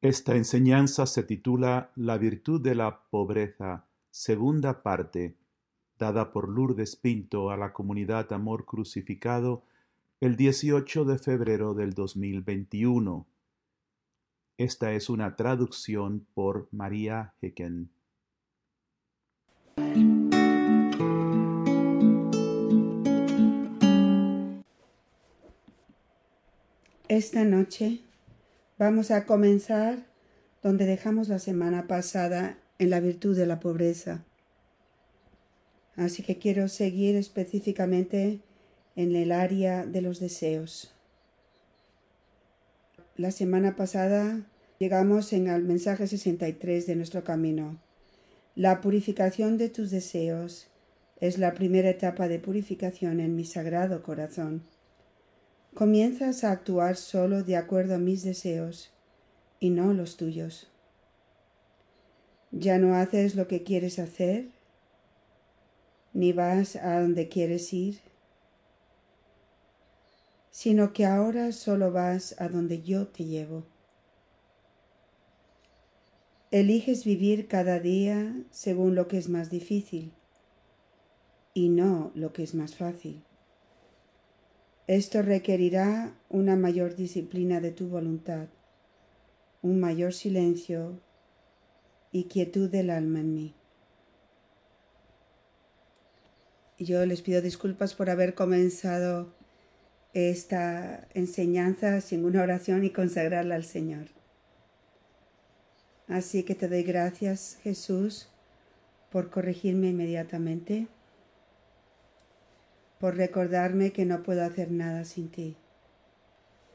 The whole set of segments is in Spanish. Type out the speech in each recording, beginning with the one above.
Esta enseñanza se titula La virtud de la pobreza, segunda parte, dada por Lourdes Pinto a la comunidad Amor Crucificado el 18 de febrero del 2021. Esta es una traducción por María Hecken. Esta noche vamos a comenzar donde dejamos la semana pasada en la virtud de la pobreza. Así que quiero seguir específicamente en el área de los deseos. La semana pasada llegamos en el mensaje 63 de nuestro camino. La purificación de tus deseos es la primera etapa de purificación en mi sagrado corazón. Comienzas a actuar solo de acuerdo a mis deseos y no los tuyos. Ya no haces lo que quieres hacer, ni vas a donde quieres ir, sino que ahora solo vas a donde yo te llevo. Eliges vivir cada día según lo que es más difícil y no lo que es más fácil. Esto requerirá una mayor disciplina de tu voluntad, un mayor silencio y quietud del alma en mí. Yo les pido disculpas por haber comenzado esta enseñanza sin una oración y consagrarla al Señor. Así que te doy gracias, Jesús, por corregirme inmediatamente por recordarme que no puedo hacer nada sin ti,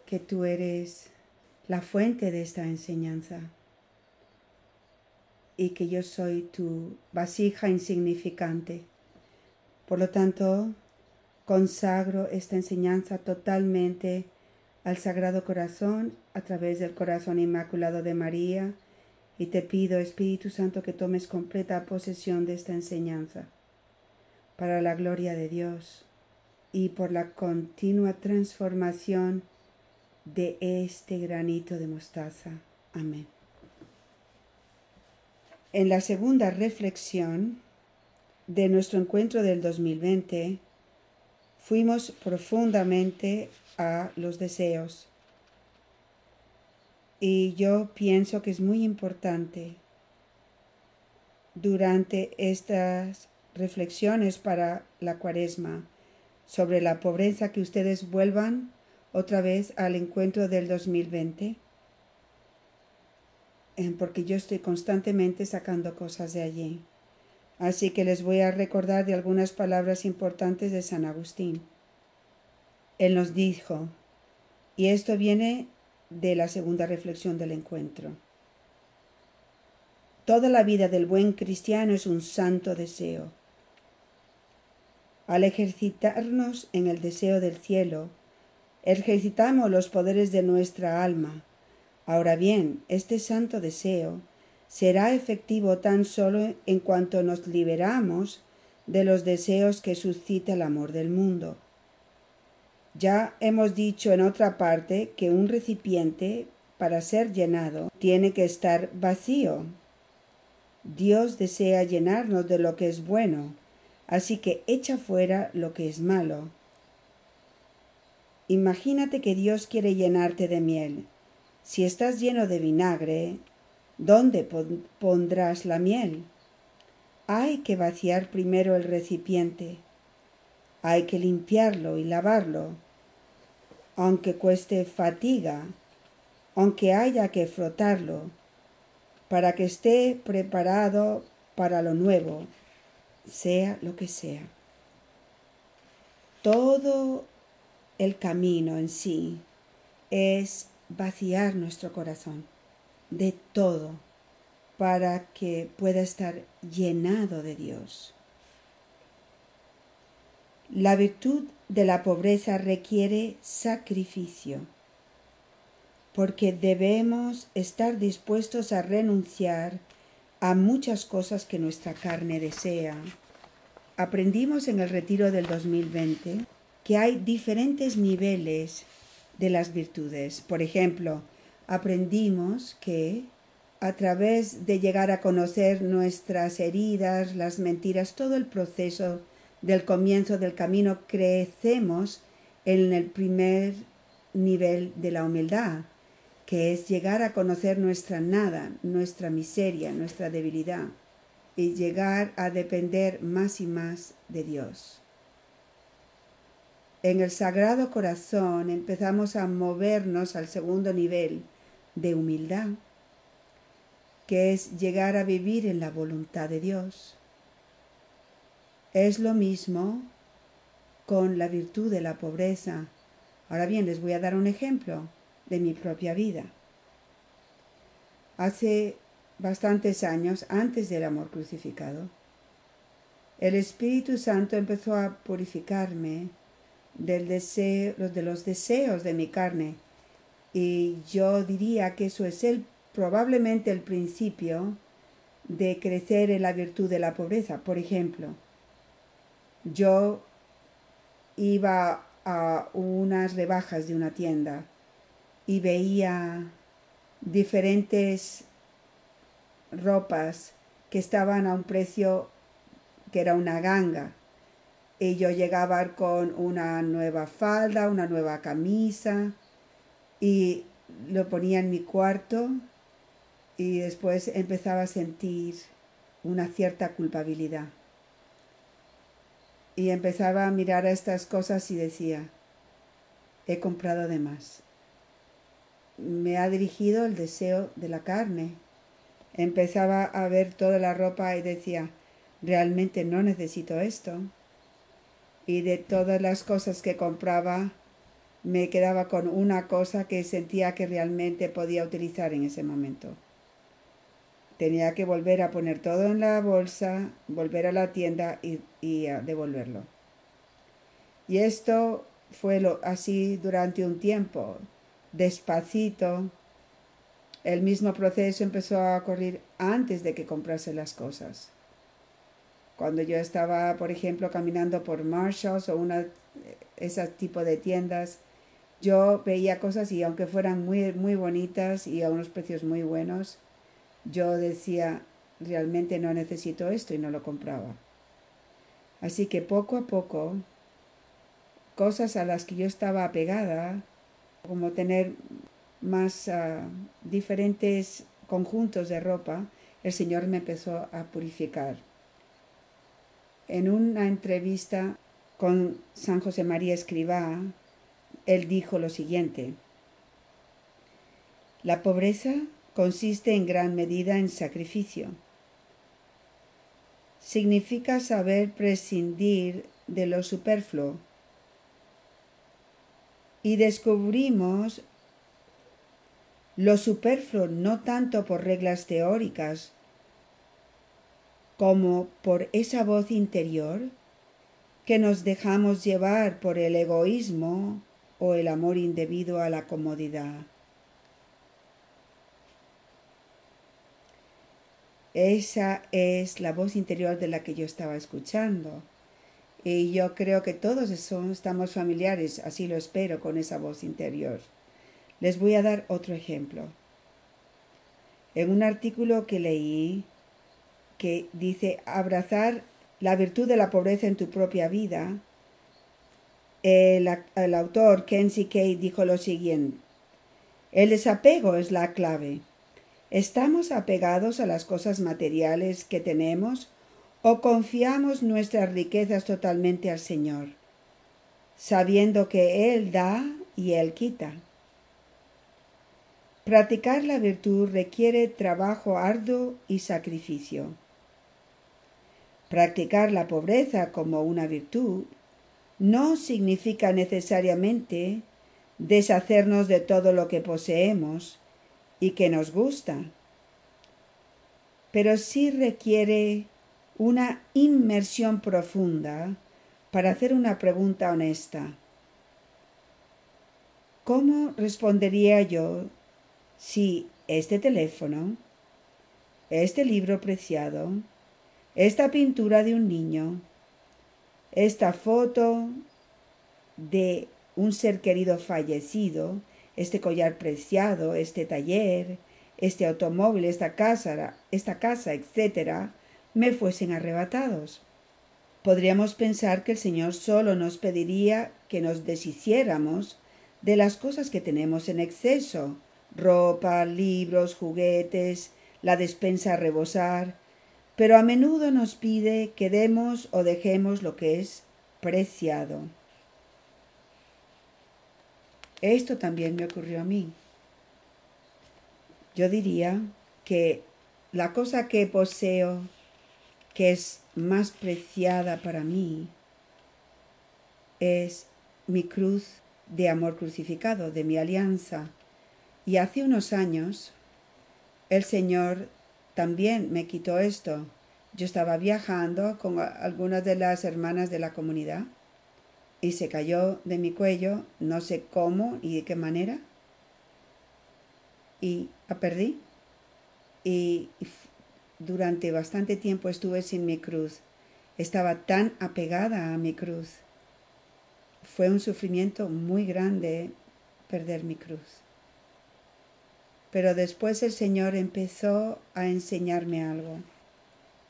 que tú eres la fuente de esta enseñanza y que yo soy tu vasija insignificante. Por lo tanto, consagro esta enseñanza totalmente al Sagrado Corazón a través del Corazón Inmaculado de María y te pido, Espíritu Santo, que tomes completa posesión de esta enseñanza para la gloria de Dios y por la continua transformación de este granito de mostaza. Amén. En la segunda reflexión de nuestro encuentro del 2020, fuimos profundamente a los deseos. Y yo pienso que es muy importante durante estas reflexiones para la cuaresma sobre la pobreza que ustedes vuelvan otra vez al encuentro del 2020? Eh, porque yo estoy constantemente sacando cosas de allí. Así que les voy a recordar de algunas palabras importantes de San Agustín. Él nos dijo, y esto viene de la segunda reflexión del encuentro. Toda la vida del buen cristiano es un santo deseo al ejercitarnos en el deseo del cielo, ejercitamos los poderes de nuestra alma. Ahora bien, este santo deseo será efectivo tan solo en cuanto nos liberamos de los deseos que suscita el amor del mundo. Ya hemos dicho en otra parte que un recipiente, para ser llenado, tiene que estar vacío. Dios desea llenarnos de lo que es bueno, Así que echa fuera lo que es malo. Imagínate que Dios quiere llenarte de miel. Si estás lleno de vinagre, ¿dónde pondrás la miel? Hay que vaciar primero el recipiente. Hay que limpiarlo y lavarlo, aunque cueste fatiga, aunque haya que frotarlo, para que esté preparado para lo nuevo sea lo que sea. Todo el camino en sí es vaciar nuestro corazón de todo para que pueda estar llenado de Dios. La virtud de la pobreza requiere sacrificio, porque debemos estar dispuestos a renunciar a muchas cosas que nuestra carne desea. Aprendimos en el retiro del 2020 que hay diferentes niveles de las virtudes. Por ejemplo, aprendimos que a través de llegar a conocer nuestras heridas, las mentiras, todo el proceso del comienzo del camino, crecemos en el primer nivel de la humildad, que es llegar a conocer nuestra nada, nuestra miseria, nuestra debilidad, y llegar a depender más y más de Dios. En el Sagrado Corazón empezamos a movernos al segundo nivel de humildad, que es llegar a vivir en la voluntad de Dios. Es lo mismo con la virtud de la pobreza. Ahora bien, les voy a dar un ejemplo de mi propia vida. Hace bastantes años, antes del amor crucificado, el Espíritu Santo empezó a purificarme del deseo, de los deseos de mi carne. Y yo diría que eso es el, probablemente el principio de crecer en la virtud de la pobreza. Por ejemplo, yo iba a unas rebajas de una tienda y veía diferentes ropas que estaban a un precio que era una ganga. Y yo llegaba con una nueva falda, una nueva camisa y lo ponía en mi cuarto y después empezaba a sentir una cierta culpabilidad. Y empezaba a mirar a estas cosas y decía, he comprado de más. Me ha dirigido el deseo de la carne. Empezaba a ver toda la ropa y decía, realmente no necesito esto. Y de todas las cosas que compraba, me quedaba con una cosa que sentía que realmente podía utilizar en ese momento. Tenía que volver a poner todo en la bolsa, volver a la tienda y, a devolverlo. Y esto fue lo, así durante un tiempo, despacito. El mismo proceso empezó a ocurrir antes de que comprase las cosas. Cuando yo estaba, por ejemplo, caminando por Marshalls o una ese tipo de tiendas, yo veía cosas y aunque fueran muy, muy bonitas y a unos precios muy buenos, yo decía, realmente no necesito esto y no lo compraba. Así que poco a poco, cosas a las que yo estaba apegada, como tener más ah, diferentes conjuntos de ropa, el Señor me empezó a purificar. En una entrevista con San José María Escribá, él dijo lo siguiente, la pobreza consiste en gran medida en sacrificio. Significa saber prescindir de lo superfluo. Y descubrimos lo superfluo no tanto por reglas teóricas como por esa voz interior que nos dejamos llevar por el egoísmo o el amor indebido a la comodidad. Esa es la voz interior de la que yo estaba escuchando. Y yo creo que todos estamos familiares, así lo espero, con esa voz interior. Les voy a dar otro ejemplo. En un artículo que leí que dice abrazar la virtud de la pobreza en tu propia vida, el, el autor Kenzie Kay dijo lo siguiente. El desapego es la clave. ¿Estamos apegados a las cosas materiales que tenemos o confiamos nuestras riquezas totalmente al Señor, sabiendo que Él da y Él quita? Practicar la virtud requiere trabajo arduo y sacrificio. Practicar la pobreza como una virtud no significa necesariamente deshacernos de todo lo que poseemos, y que nos gusta, pero sí requiere una inmersión profunda para hacer una pregunta honesta. ¿Cómo respondería yo si este teléfono, este libro preciado, esta pintura de un niño, esta foto de un ser querido fallecido este collar preciado, este taller, este automóvil, esta casa, esta casa, etc., me fuesen arrebatados. Podríamos pensar que el Señor solo nos pediría que nos deshiciéramos de las cosas que tenemos en exceso, ropa, libros, juguetes, la despensa a rebosar, pero a menudo nos pide que demos o dejemos lo que es preciado. Esto también me ocurrió a mí. Yo diría que la cosa que poseo, que es más preciada para mí, es mi cruz de amor crucificado, de mi alianza. Y hace unos años el Señor también me quitó esto. Yo estaba viajando con algunas de las hermanas de la comunidad y se cayó de mi cuello, no sé cómo y de qué manera, y la perdí. Y durante bastante tiempo estuve sin mi cruz. Estaba tan apegada a mi cruz. Fue un sufrimiento muy grande perder mi cruz. Pero después el Señor empezó a enseñarme algo.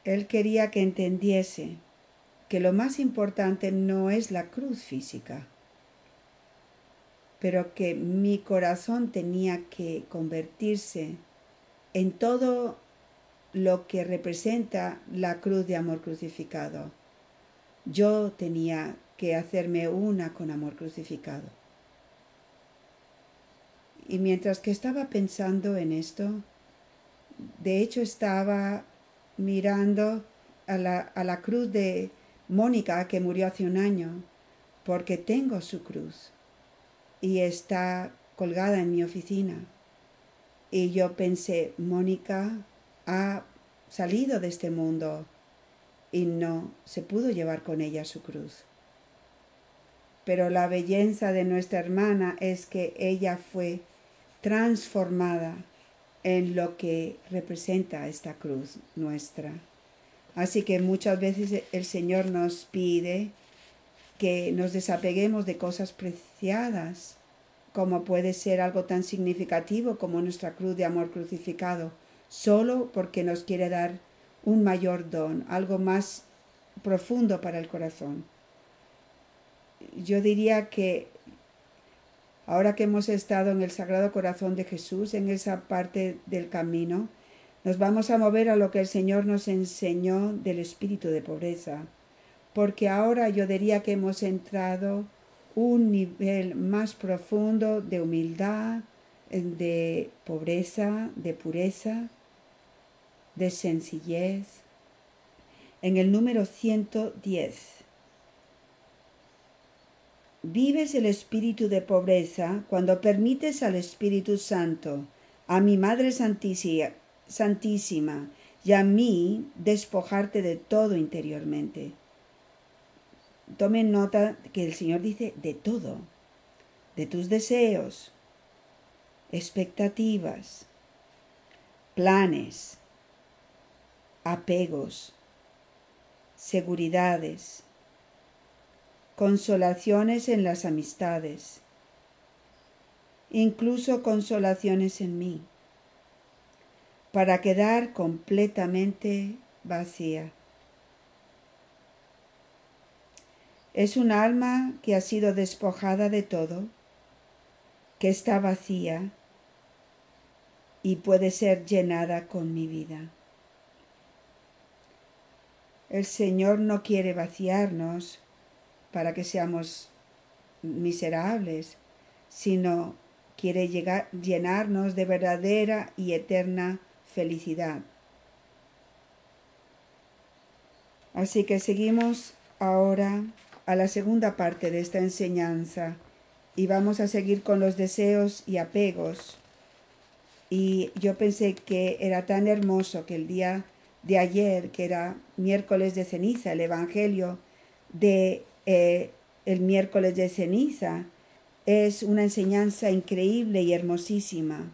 Él quería que entendiese que lo más importante no es la cruz física, pero que mi corazón tenía que convertirse en todo lo que representa la cruz de amor crucificado. Yo tenía que hacerme una con amor crucificado. Y mientras que estaba pensando en esto, de hecho estaba mirando a la, a la cruz de, Mónica, que murió hace un año, porque tengo su cruz y está colgada en mi oficina. Y yo pensé, Mónica ha salido de este mundo y no se pudo llevar con ella su cruz. Pero la belleza de nuestra hermana es que ella fue transformada en lo que representa esta cruz nuestra. Así que muchas veces el Señor nos pide que nos desapeguemos de cosas preciadas, como puede ser algo tan significativo como nuestra cruz de amor crucificado, solo porque nos quiere dar un mayor don, algo más profundo para el corazón. Yo diría que ahora que hemos estado en el Sagrado Corazón de Jesús, en esa parte del camino, nos vamos a mover a lo que el Señor nos enseñó del espíritu de pobreza, porque ahora yo diría que hemos entrado un nivel más profundo de humildad, de pobreza, de pureza, de sencillez. En el número 110. Vives el espíritu de pobreza cuando permites al Espíritu Santo, a mi Madre Santísima, y a mí despojarte de todo interiormente. Tomen nota que el Señor dice de todo, de tus deseos, expectativas, planes, apegos, seguridades, consolaciones en las amistades, incluso consolaciones en mí para quedar completamente vacía. Es un alma que ha sido despojada de todo, que está vacía y puede ser llenada con mi vida. El Señor no quiere vaciarnos para que seamos miserables, sino quiere llenarnos de verdadera y eterna felicidad. Así que seguimos ahora a la segunda parte de esta enseñanza y vamos a seguir con los deseos y apegos. Y yo pensé que era tan hermoso que el día de ayer, que era miércoles de ceniza, el Evangelio de eh, el miércoles de ceniza, es una enseñanza increíble y hermosísima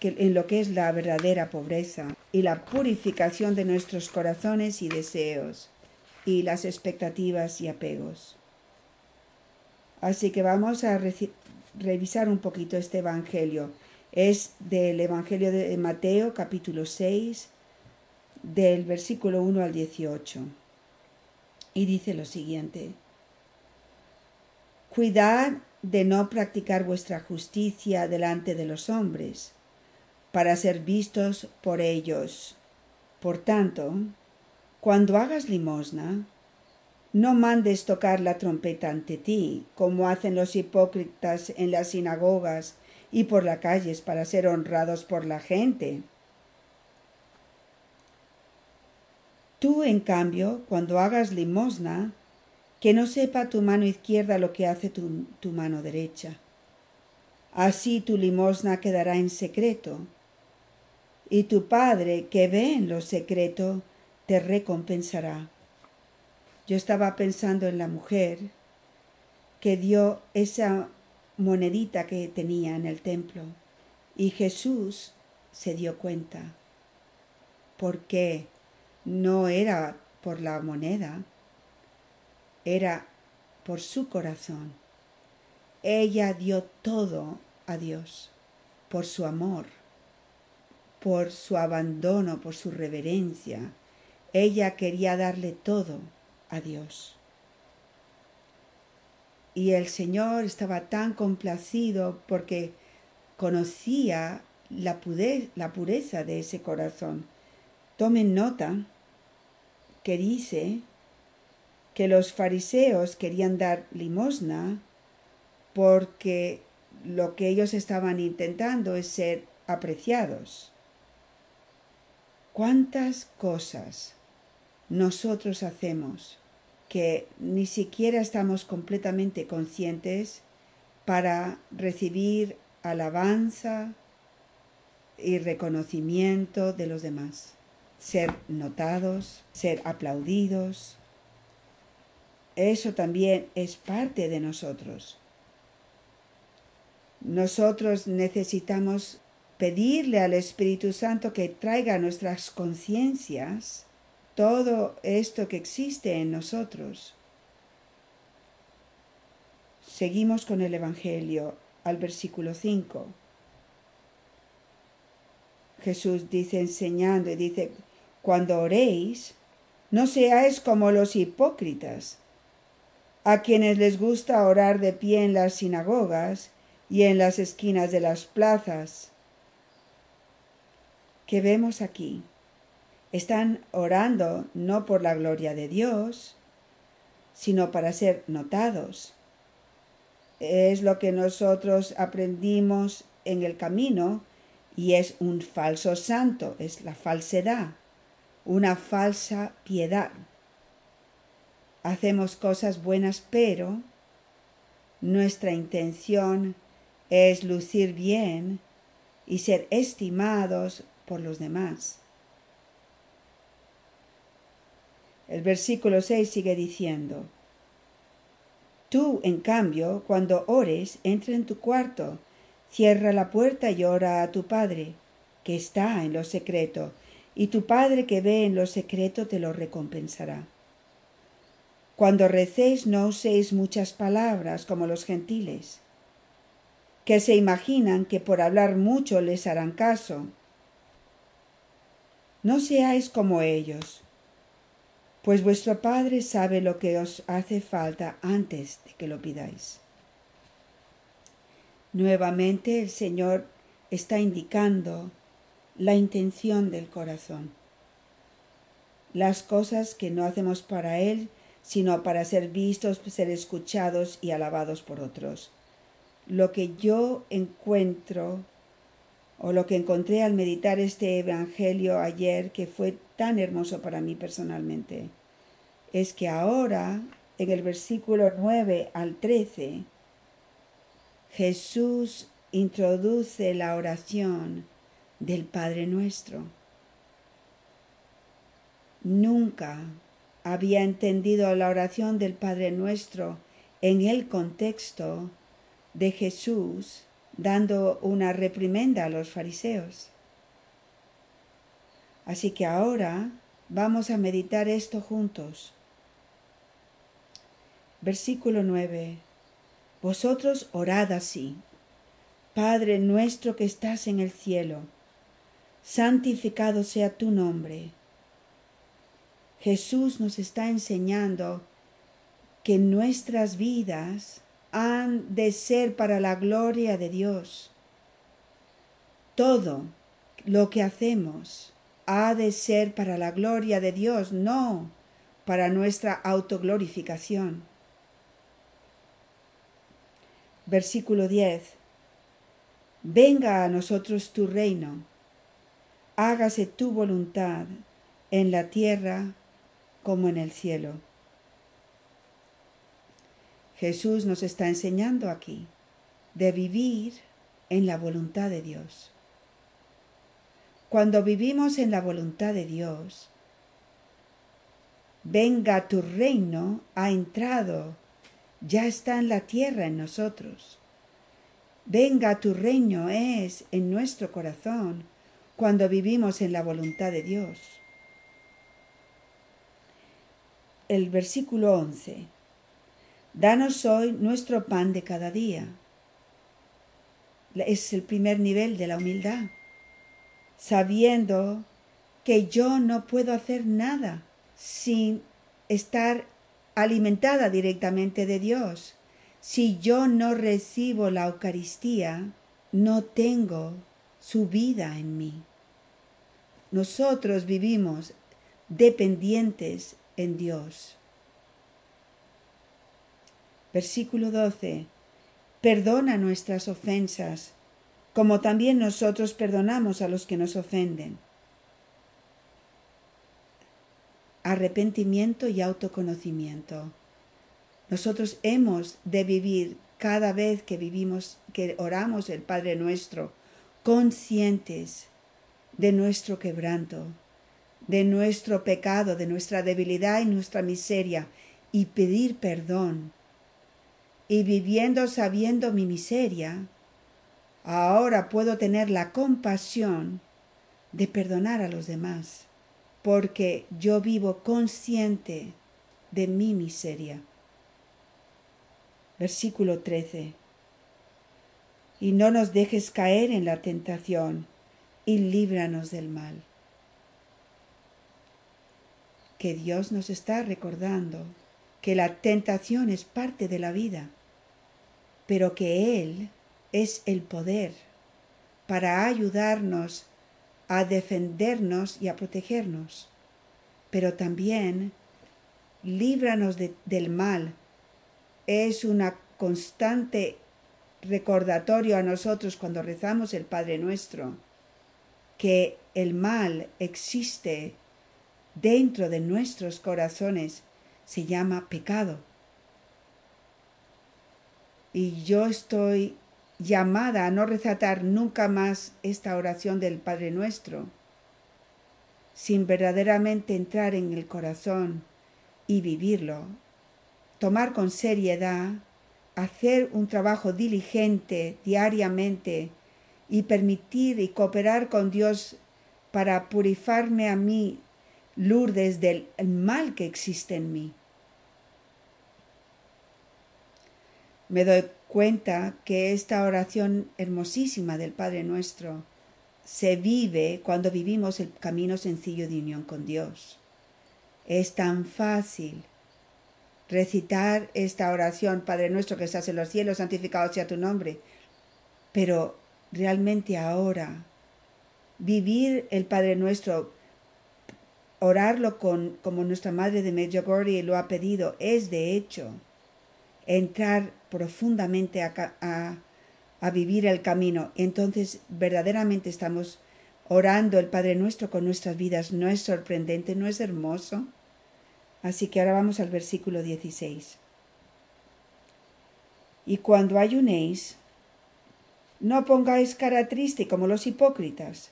en lo que es la verdadera pobreza y la purificación de nuestros corazones y deseos y las expectativas y apegos. Así que vamos a revisar un poquito este Evangelio. Es del Evangelio de Mateo capítulo 6, del versículo 1 al 18. Y dice lo siguiente. Cuidad de no practicar vuestra justicia delante de los hombres, para ser vistos por ellos. Por tanto, cuando hagas limosna, no mandes tocar la trompeta ante ti, como hacen los hipócritas en las sinagogas y por las calles para ser honrados por la gente. Tú, en cambio, cuando hagas limosna, que no sepa tu mano izquierda lo que hace tu, mano derecha. Así tu limosna quedará en secreto, y tu Padre que ve en lo secreto te recompensará. Yo estaba pensando en la mujer que dio esa monedita que tenía en el templo y Jesús se dio cuenta. Porque no era por la moneda, era por su corazón. Ella dio todo a Dios por su amor, por su abandono, por su reverencia. Ella quería darle todo a Dios. Y el Señor estaba tan complacido porque conocía la, pureza de ese corazón. Tomen nota que dice que los fariseos querían dar limosna porque lo que ellos estaban intentando es ser apreciados. ¿Cuántas cosas nosotros hacemos que ni siquiera estamos completamente conscientes para recibir alabanza y reconocimiento de los demás? Ser notados, ser aplaudidos, eso también es parte de nosotros. Nosotros necesitamos pedirle al Espíritu Santo que traiga a nuestras conciencias todo esto que existe en nosotros. Seguimos con el Evangelio al versículo 5. Jesús dice enseñando y dice, cuando oréis, no seáis como los hipócritas a quienes les gusta orar de pie en las sinagogas y en las esquinas de las plazas. Que vemos aquí. Están orando no por la gloria de Dios, sino para ser notados. Es lo que nosotros aprendimos en el camino y es un falso santo, es la falsedad, una falsa piedad hacemos cosas buenas, pero nuestra intención es lucir bien y ser estimados por los demás. El versículo 6 sigue diciendo, Tú, en cambio, cuando ores, entra en tu cuarto, cierra la puerta y ora a tu Padre, que está en lo secreto, y tu Padre que ve en lo secreto te lo recompensará. Cuando recéis no uséis muchas palabras como los gentiles, que se imaginan que por hablar mucho les harán caso. No seáis como ellos, pues vuestro Padre sabe lo que os hace falta antes de que lo pidáis. Nuevamente el Señor está indicando la intención del corazón. Las cosas que no hacemos para Él sino para ser vistos, ser escuchados y alabados por otros. Lo que yo encuentro o lo que encontré al meditar este Evangelio ayer, que fue tan hermoso para mí personalmente, es que ahora, en el versículo 9 al 13, Jesús introduce la oración del Padre nuestro. Nunca había entendido la oración del Padre Nuestro en el contexto de Jesús dando una reprimenda a los fariseos. Así que ahora vamos a meditar esto juntos. Versículo 9. Vosotros orad así. Padre nuestro que estás en el cielo, santificado sea tu nombre. Jesús nos está enseñando que nuestras vidas han de ser para la gloria de Dios. Todo lo que hacemos ha de ser para la gloria de Dios, no para nuestra autoglorificación. Versículo 10. Venga a nosotros tu reino, hágase tu voluntad en la tierra como en el cielo. Jesús nos está enseñando aquí de vivir en la voluntad de Dios. Cuando vivimos en la voluntad de Dios, venga tu reino ha entrado, ya está en la tierra en nosotros. Venga tu reino es en nuestro corazón cuando vivimos en la voluntad de Dios. El versículo 11. Danos hoy nuestro pan de cada día. Es el primer nivel de la humildad, sabiendo que yo no puedo hacer nada sin estar alimentada directamente de Dios. Si yo no recibo la Eucaristía, no tengo su vida en mí. Nosotros vivimos dependientes en Dios. Versículo 12. Perdona nuestras ofensas, como también nosotros perdonamos a los que nos ofenden arrepentimiento y autoconocimiento. Nosotros hemos de vivir cada vez que vivimos, que oramos el Padre nuestro, conscientes de nuestro quebranto, de nuestro pecado, de nuestra debilidad y nuestra miseria, y pedir perdón. Y viviendo sabiendo mi miseria, ahora puedo tener la compasión de perdonar a los demás porque yo vivo consciente de mi miseria. Versículo 13. Y no nos dejes caer en la tentación, y líbranos del mal. Que Dios nos está recordando que la tentación es parte de la vida, pero que Él es el poder para ayudarnos a defendernos y a protegernos, pero también líbranos del mal. Es una constante recordatorio a nosotros cuando rezamos el Padre nuestro que el mal existe dentro de nuestros corazones, se llama pecado. Y yo estoy llamada a no rezatar nunca más esta oración del Padre Nuestro, sin verdaderamente entrar en el corazón y vivirlo, tomar con seriedad, hacer un trabajo diligente diariamente y permitir y cooperar con Dios para purificarme a mí, Lourdes, del mal que existe en mí. Me doy cuenta que esta oración hermosísima del Padre nuestro se vive cuando vivimos el camino sencillo de unión con Dios. Es tan fácil recitar esta oración, Padre nuestro que estás en los cielos, santificado sea tu nombre, pero realmente ahora vivir el Padre nuestro, orarlo con, como nuestra Madre de Medjugorje lo ha pedido, es de hecho entrar profundamente a, a, vivir el camino. Entonces verdaderamente estamos orando el Padre nuestro con nuestras vidas. ¿No es sorprendente? ¿No es hermoso? Así que ahora vamos al versículo 16. Y cuando ayunéis, no pongáis cara triste como los hipócritas,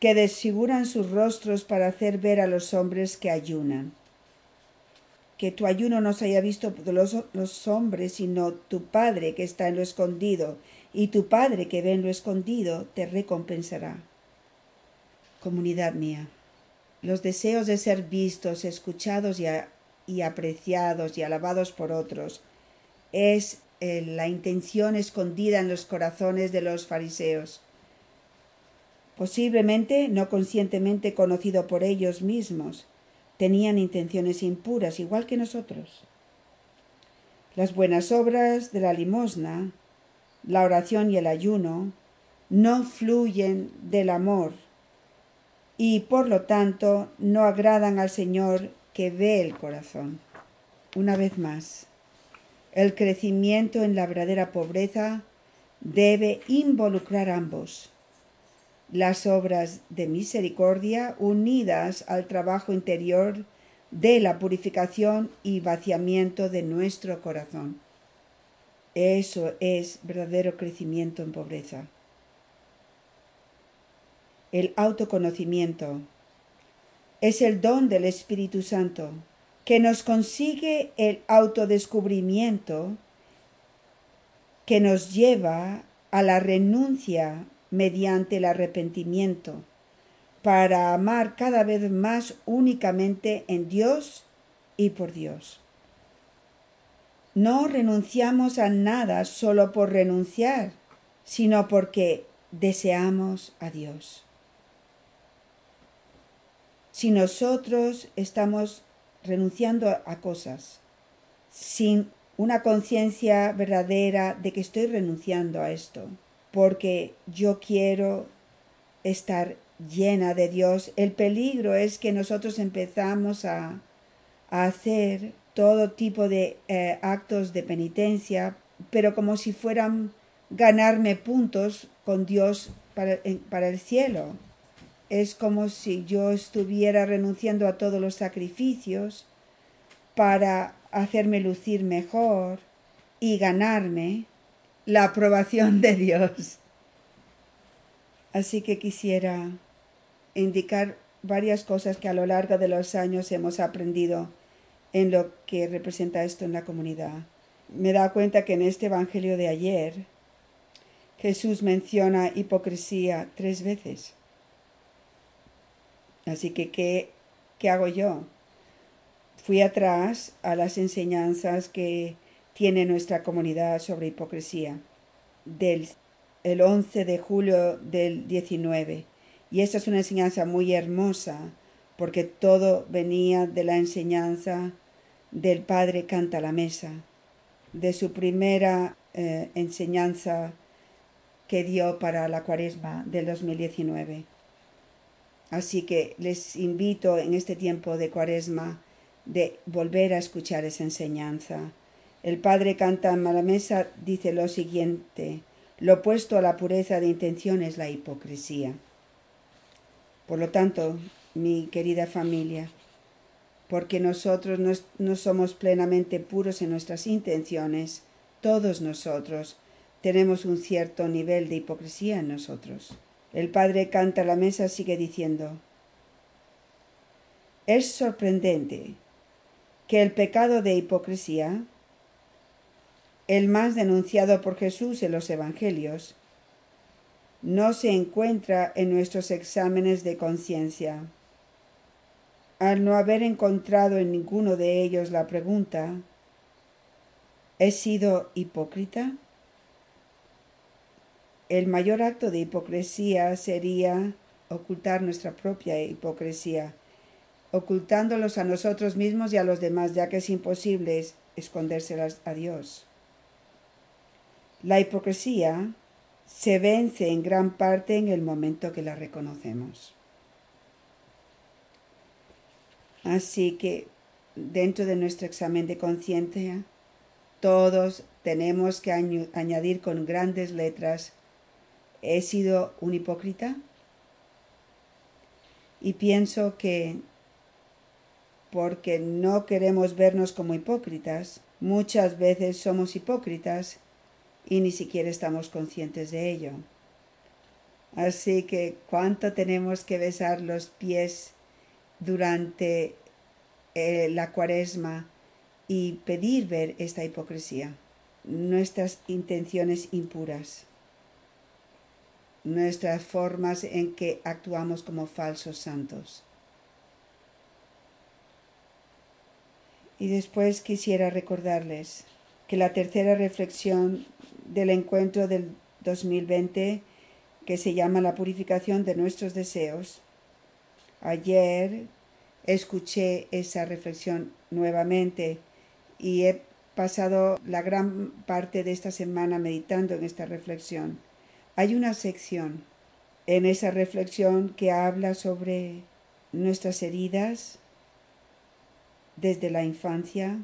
que desfiguran sus rostros para hacer ver a los hombres que ayunan que tu ayuno no se haya visto por los, los, hombres, sino tu Padre que está en lo escondido, y tu Padre que ve en lo escondido te recompensará. Comunidad mía, los deseos de ser vistos, escuchados y, apreciados y alabados por otros es la intención escondida en los corazones de los fariseos, posiblemente no conscientemente conocido por ellos mismos, tenían intenciones impuras igual que nosotros. Las buenas obras de la limosna, la oración y el ayuno, no fluyen del amor y por lo tanto no agradan al Señor que ve el corazón. Una vez más, el crecimiento en la verdadera pobreza debe involucrar ambos. Las obras de misericordia unidas al trabajo interior de la purificación y vaciamiento de nuestro corazón. Eso es verdadero crecimiento en pobreza. El autoconocimiento es el don del Espíritu Santo que nos consigue el autodescubrimiento que nos lleva a la renuncia mediante el arrepentimiento para amar cada vez más únicamente en Dios y por Dios. No renunciamos a nada solo por renunciar, sino porque deseamos a Dios. Si nosotros estamos renunciando a cosas sin una conciencia verdadera de que estoy renunciando a esto, porque yo quiero estar llena de Dios, el peligro es que nosotros empezamos a, hacer todo tipo de eh, actos de penitencia, pero como si fueran ganarme puntos con Dios para, para el cielo. Es como si yo estuviera renunciando a todos los sacrificios para hacerme lucir mejor y ganarme la aprobación de Dios. Así que quisiera indicar varias cosas que a lo largo de los años hemos aprendido en lo que representa esto en la comunidad. Me da cuenta que en este Evangelio de ayer Jesús menciona hipocresía tres veces. Así que, ¿qué, qué hago yo? Fui atrás a las enseñanzas que tiene nuestra comunidad sobre hipocresía del el 11 de julio del 19. Y esta es una enseñanza muy hermosa porque todo venía de la enseñanza del Padre Canta la Mesa, de su primera eh, enseñanza que dio para la cuaresma del 2019. Así que les invito en este tiempo de cuaresma de volver a escuchar esa enseñanza. El Padre Canta a la Mesa dice lo siguiente, lo opuesto a la pureza de intención es la hipocresía. Por lo tanto, mi querida familia, porque nosotros no, somos plenamente puros en nuestras intenciones, todos nosotros tenemos un cierto nivel de hipocresía en nosotros. El padre canta a la mesa sigue diciendo, es sorprendente que el pecado de hipocresía, el más denunciado por Jesús en los Evangelios, no se encuentra en nuestros exámenes de conciencia al no haber encontrado en ninguno de ellos la pregunta ¿He sido hipócrita? El mayor acto de hipocresía sería ocultar nuestra propia hipocresía, ocultándolos a nosotros mismos y a los demás, ya que es imposible escondérselas a Dios. La hipocresía se vence en gran parte en el momento que la reconocemos. Así que dentro de nuestro examen de conciencia, todos tenemos que añadir con grandes letras, ¿he sido un hipócrita? Y pienso que porque no queremos vernos como hipócritas, muchas veces somos hipócritas y ni siquiera estamos conscientes de ello. Así que cuánto tenemos que besar los pies durante eh, la cuaresma y pedir ver esta hipocresía, nuestras intenciones impuras, nuestras formas en que actuamos como falsos santos. Y después quisiera recordarles que la tercera reflexión del encuentro del 2020, que se llama la purificación de nuestros deseos. Ayer escuché esa reflexión nuevamente y he pasado la gran parte de esta semana meditando en esta reflexión. Hay una sección en esa reflexión que habla sobre nuestras heridas desde la infancia,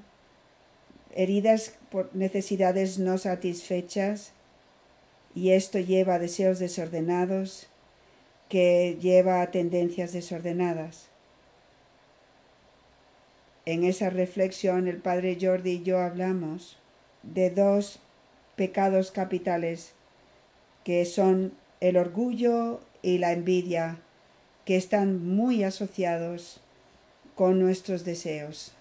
heridas por necesidades no satisfechas, y esto lleva a deseos desordenados, que lleva a tendencias desordenadas. En esa reflexión el padre Jordi y yo hablamos de dos pecados capitales que son el orgullo y la envidia, que están muy asociados con nuestros deseos,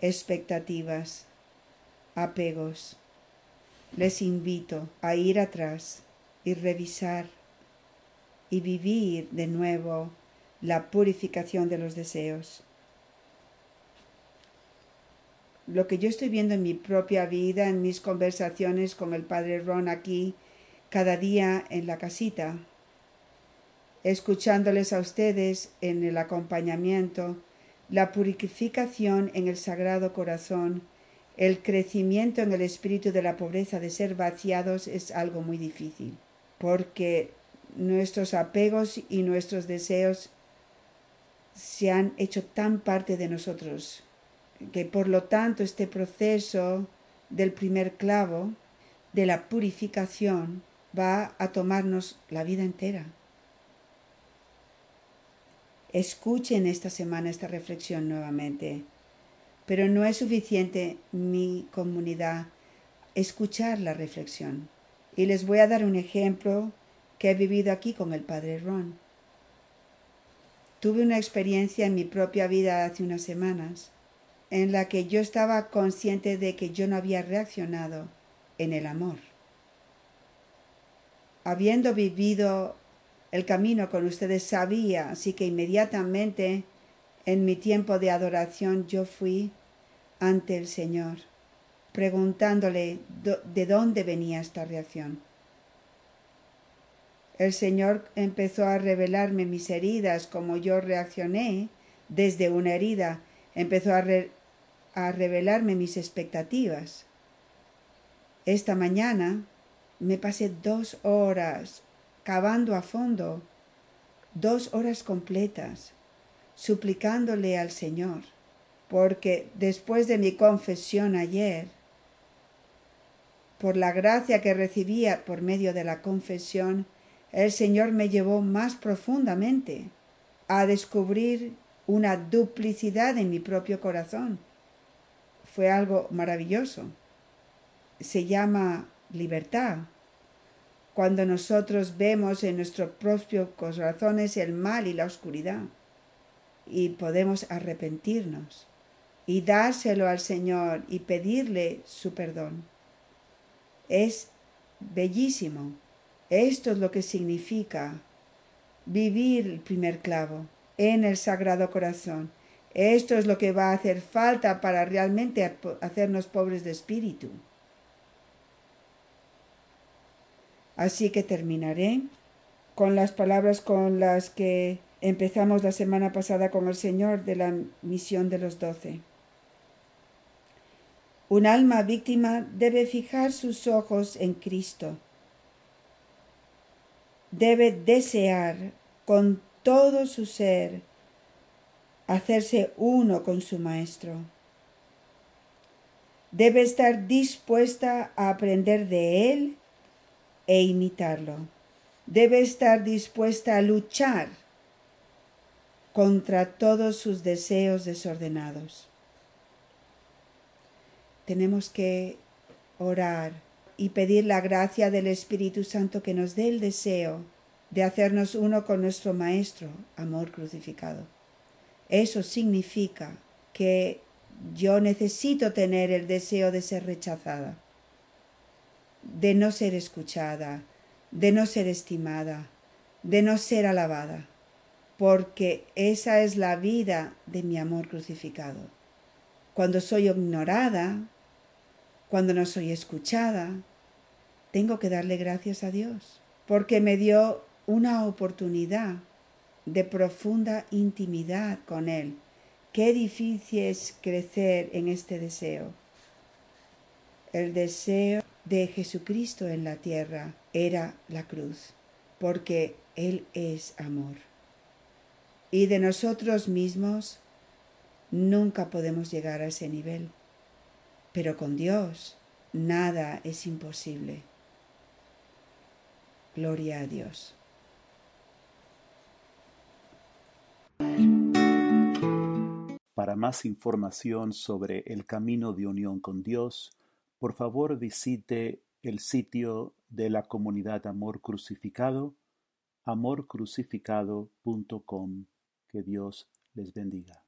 expectativas, apegos. Les invito a ir atrás y revisar y vivir de nuevo la purificación de los deseos. Lo que yo estoy viendo en mi propia vida, en mis conversaciones con el padre Ron aquí, cada día en la casita, escuchándoles a ustedes en el acompañamiento, la purificación en el Sagrado Corazón, el crecimiento en el espíritu de la pobreza de ser vaciados es algo muy difícil, porque nuestros apegos y nuestros deseos se han hecho tan parte de nosotros, que por lo tanto este proceso del primer clavo, de la purificación, va a tomarnos la vida entera. Escuchen esta semana esta reflexión nuevamente. Pero no es suficiente mi comunidad escuchar la reflexión. Y les voy a dar un ejemplo que he vivido aquí con el padre Ron. Tuve una experiencia en mi propia vida hace unas semanas en la que yo estaba consciente de que yo no había reaccionado en el amor. Habiendo vivido el camino con ustedes sabía, así que inmediatamente en mi tiempo de adoración yo fui ante el Señor, preguntándole de dónde venía esta reacción. El Señor empezó a revelarme mis heridas, como yo reaccioné desde una herida, empezó a, revelarme mis expectativas. Esta mañana me pasé dos horas cavando a fondo dos horas completas, suplicándole al Señor, porque después de mi confesión ayer, por la gracia que recibía por medio de la confesión, el Señor me llevó más profundamente a descubrir una duplicidad en mi propio corazón. Fue algo maravilloso. Se llama libertad cuando nosotros vemos en nuestros propios corazones el mal y la oscuridad y podemos arrepentirnos y dárselo al Señor y pedirle su perdón. Es bellísimo. Esto es lo que significa vivir el primer clavo en el Sagrado Corazón. Esto es lo que va a hacer falta para realmente hacernos pobres de espíritu. Así que terminaré con las palabras con las que empezamos la semana pasada con el Señor de la misión de los doce. Un alma víctima debe fijar sus ojos en Cristo. Debe desear con todo su ser hacerse uno con su Maestro. Debe estar dispuesta a aprender de Él e imitarlo. Debe estar dispuesta a luchar contra todos sus deseos desordenados. Tenemos que orar y pedir la gracia del Espíritu Santo que nos dé el deseo de hacernos uno con nuestro Maestro, amor crucificado. Eso significa que yo necesito tener el deseo de ser rechazada de no ser escuchada, de no ser estimada, de no ser alabada, porque esa es la vida de mi amor crucificado. Cuando soy ignorada, Cuando no soy escuchada, tengo que darle gracias a Dios, porque me dio una oportunidad de profunda intimidad con Él. Qué difícil es crecer en este deseo. El deseo de Jesucristo en la tierra era la cruz, porque Él es amor. Y de nosotros mismos nunca podemos llegar a ese nivel. Pero con Dios nada es imposible. Gloria a Dios. Para más información sobre el camino de unión con Dios, por favor visite el sitio de la comunidad Amor Crucificado, amorcrucificado.com. Que Dios les bendiga.